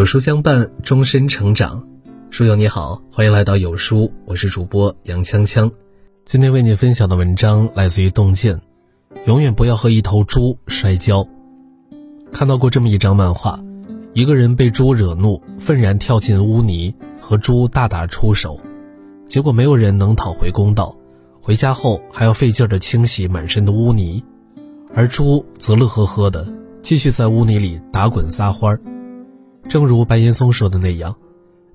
有书相伴，终身成长。书。友你好，欢迎来到有书，我是主播杨锵锵。今天为你分享的文章来自于洞见。永远不要和一头猪摔跤。看到过这么一张漫画，一个人被猪惹怒，愤然跳进污泥，和猪大打出手，结果没有人能讨回公道。回家后还要费劲的清洗满身的污泥，而猪则乐呵呵的继续在污泥里打滚撒欢儿。正如白岩松说的那样，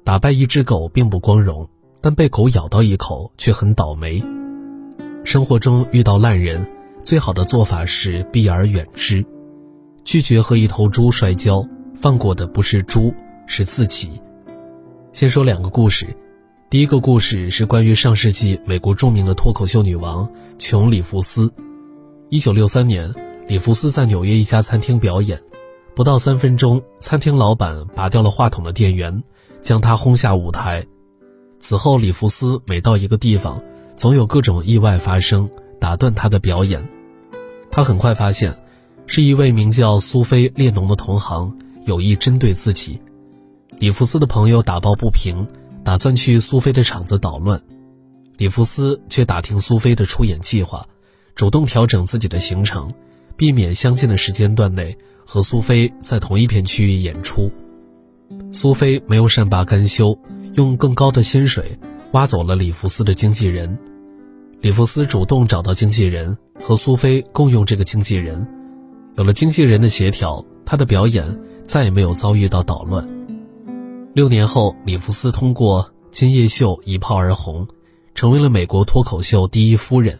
打败一只狗并不光荣，但被狗咬到一口却很倒霉。生活中遇到烂人，最好的做法是避而远之，拒绝和一头猪摔跤，放过的不是猪，是自己。先说两个故事。第一个故事是关于上世纪美国著名的脱口秀女王琼·里弗斯。一九六三年，里弗斯在纽约一家餐厅表演，不到三分钟，餐厅老板拔掉了话筒的电源，将他轰下舞台。此后，里弗斯每到一个地方，总有各种意外发生，打断他的表演。他很快发现，是一位名叫苏菲·列侬的同行有意针对自己。里弗斯的朋友打抱不平。打算去苏菲的场子捣乱，里弗斯却打听苏菲的出演计划，主动调整自己的行程，避免相近的时间段内和苏菲在同一片区域演出。苏菲没有善罢甘休，用更高的薪水挖走了里弗斯的经纪人。里弗斯主动找到经纪人，和苏菲共用这个经纪人。有了经纪人的协调，他的表演再也没有遭遇到捣乱。六年后，里弗斯通过《今夜秀》一炮而红，成为了美国脱口秀第一夫人。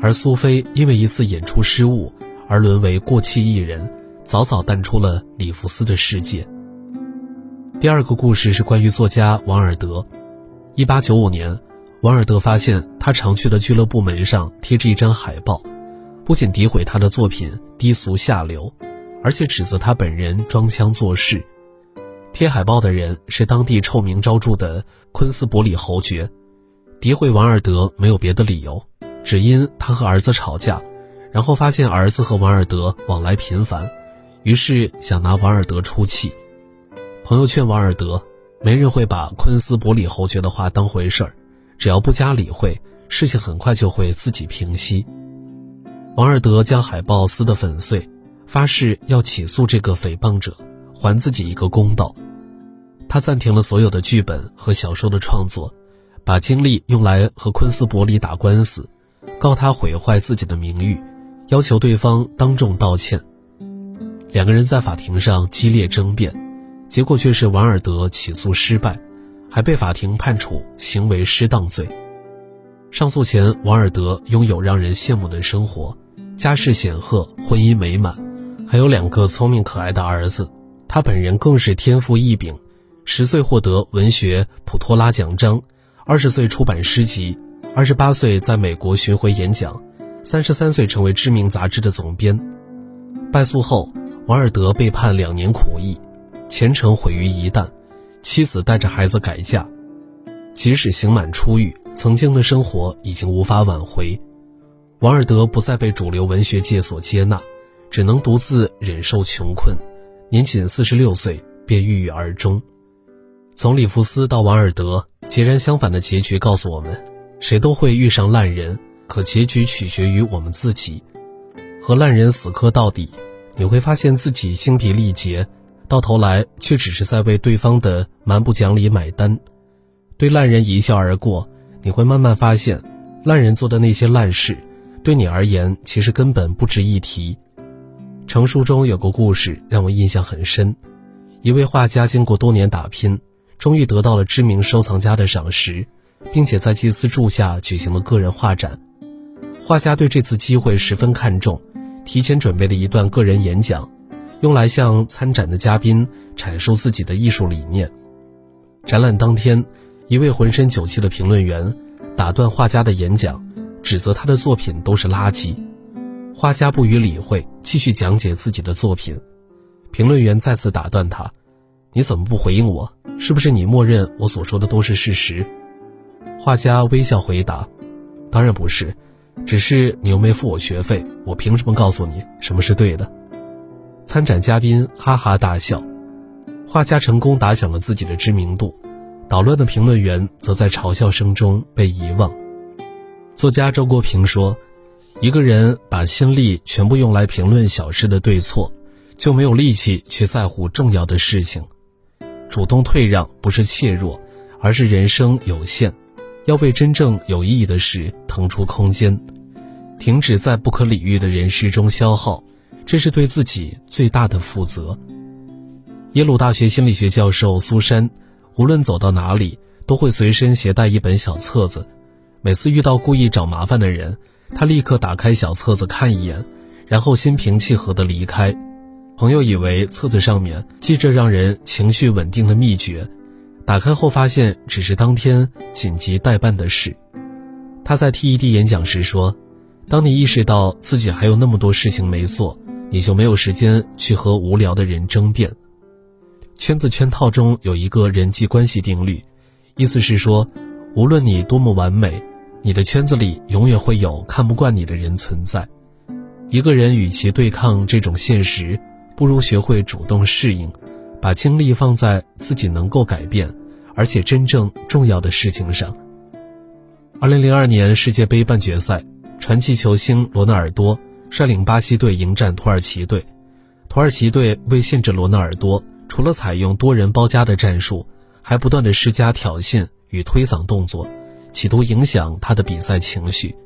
而苏菲因为一次演出失误而沦为过气艺人，早早淡出了里弗斯的世界。第二个故事是关于作家王尔德。一八九五年，王尔德发现他常去的俱乐部门上贴着一张海报，不仅诋毁他的作品低俗下流，而且指责他本人装腔作势。贴海报的人是当地臭名昭著的昆斯伯里侯爵，诋毁王尔德没有别的理由，只因他和儿子吵架，然后发现儿子和王尔德往来频繁，于是想拿王尔德出气。朋友劝王尔德，没人会把昆斯伯里侯爵的话当回事儿，只要不加理会，事情很快就会自己平息。王尔德将海报撕得粉碎，发誓要起诉这个诽谤者，还自己一个公道。他暂停了所有的剧本和小说的创作，把精力用来和昆斯伯里打官司，告他毁坏自己的名誉，要求对方当众道歉。两个人在法庭上激烈争辩，结果却是王尔德起诉失败，还被法庭判处行为失当罪。上诉前，王尔德拥有让人羡慕的生活，家世显赫，婚姻美满，还有两个聪明可爱的儿子。他本人更是天赋异禀。十岁获得文学普托拉奖章，二十岁出版诗集，二十八岁在美国巡回演讲，三十三岁成为知名杂志的总编。败诉后，王尔德被判两年苦役，前程毁于一旦，妻子带着孩子改嫁。即使刑满出狱，曾经的生活已经无法挽回。王尔德不再被主流文学界所接纳，只能独自忍受穷困，年仅四十六岁便郁郁而终。从里弗斯到王尔德，截然相反的结局告诉我们：谁都会遇上烂人，可结局取决于我们自己。和烂人死磕到底，你会发现自己精疲力竭，到头来却只是在为对方的蛮不讲理买单。对烂人一笑而过，你会慢慢发现，烂人做的那些烂事，对你而言其实根本不值一提。成书中有个故事让我印象很深：一位画家经过多年打拼。终于得到了知名收藏家的赏识，并且在祭司柱下举行了个人画展。画家对这次机会十分看重，提前准备了一段个人演讲，用来向参展的嘉宾阐述自己的艺术理念。展览当天，一位浑身酒气的评论员打断画家的演讲，指责他的作品都是垃圾。画家不予理会，继续讲解自己的作品。评论员再次打断他。你怎么不回应我？是不是你默认我所说的都是事实？画家微笑回答：“当然不是，只是你又没付我学费，我凭什么告诉你什么是对的？”参展嘉宾哈哈大笑。画家成功打响了自己的知名度，捣乱的评论员则在嘲笑声中被遗忘。作家周国平说：“一个人把心力全部用来评论小事的对错，就没有力气去在乎重要的事情。主动退让不是怯弱，而是人生有限，要为真正有意义的事腾出空间，停止在不可理喻的人事中消耗，这是对自己最大的负责。”耶鲁大学心理学教授苏珊，无论走到哪里，都会随身携带一本小册子。每次遇到故意找麻烦的人，他立刻打开小册子看一眼，然后心平气和地离开。朋友以为册子上面记着让人情绪稳定的秘诀，打开后发现只是当天紧急待办的事。他在 TED 演讲时说：“当你意识到自己还有那么多事情没做，你就没有时间去和无聊的人争辩。”圈子圈套中有一个人际关系定律，意思是说，无论你多么完美。你的圈子里永远会有看不惯你的人存在。一个人与其对抗这种现实，不如学会主动适应，把精力放在自己能够改变而且真正重要的事情上。二零零二年世界杯半决赛，传奇球星罗纳尔多率领巴西队迎战土耳其队。土耳其队为限制罗纳尔多，除了采用多人包夹的战术，还不断的施加挑衅与推搡动作。企图影响他的比赛情绪，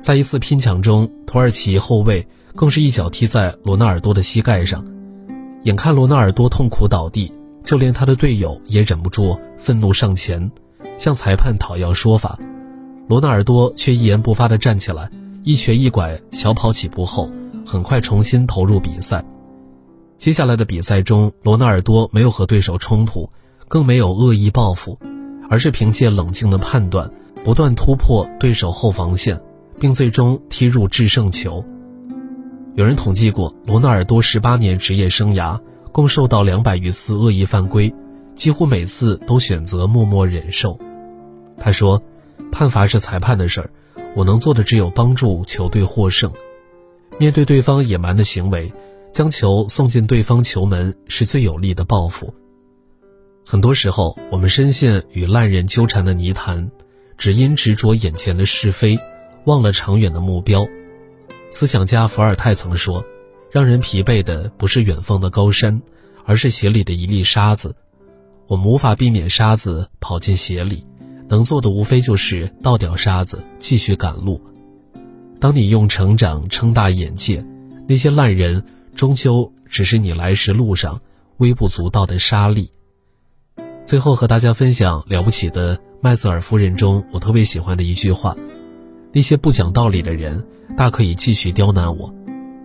在一次拼抢中，土耳其后卫更是一脚踢在罗纳尔多的膝盖上，眼看罗纳尔多痛苦倒地，就连他的队友也忍不住愤怒上前，向裁判讨要说法。罗纳尔多却一言不发地站起来，一瘸一拐小跑几步后，很快重新投入比赛。接下来的比赛中，罗纳尔多没有和对手冲突，更没有恶意报复。而是凭借冷静的判断，不断突破对手后防线，并最终踢入制胜球。有人统计过，罗纳尔多十八年职业生涯共受到两百余次恶意犯规，几乎每次都选择默默忍受。他说：“判罚是裁判的事儿，我能做的只有帮助球队获胜。面对对方野蛮的行为，将球送进对方球门是最有力的报复。”很多时候，我们深陷与烂人纠缠的泥潭，只因执着眼前的是非，忘了长远的目标。思想家伏尔泰曾说：“让人疲惫的不是远方的高山，而是鞋里的一粒沙子。”我们无法避免沙子跑进鞋里，能做的无非就是倒掉沙子，继续赶路。当你用成长撑大眼界，那些烂人终究只是你来时路上微不足道的沙粒。最后和大家分享《了不起的麦瑟尔夫人》中我特别喜欢的一句话：那些不讲道理的人，大可以继续刁难我。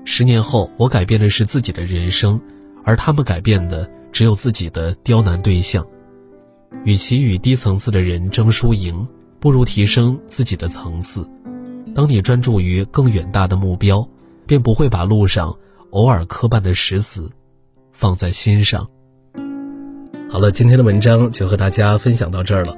十年后，我改变的是自己的人生，而他们改变的只有自己的刁难对象。与其与低层次的人争输赢，不如提升自己的层次。当你专注于更远大的目标，便不会把路上偶尔磕绊的石子放在心上。好了，今天的文章就和大家分享到这儿了。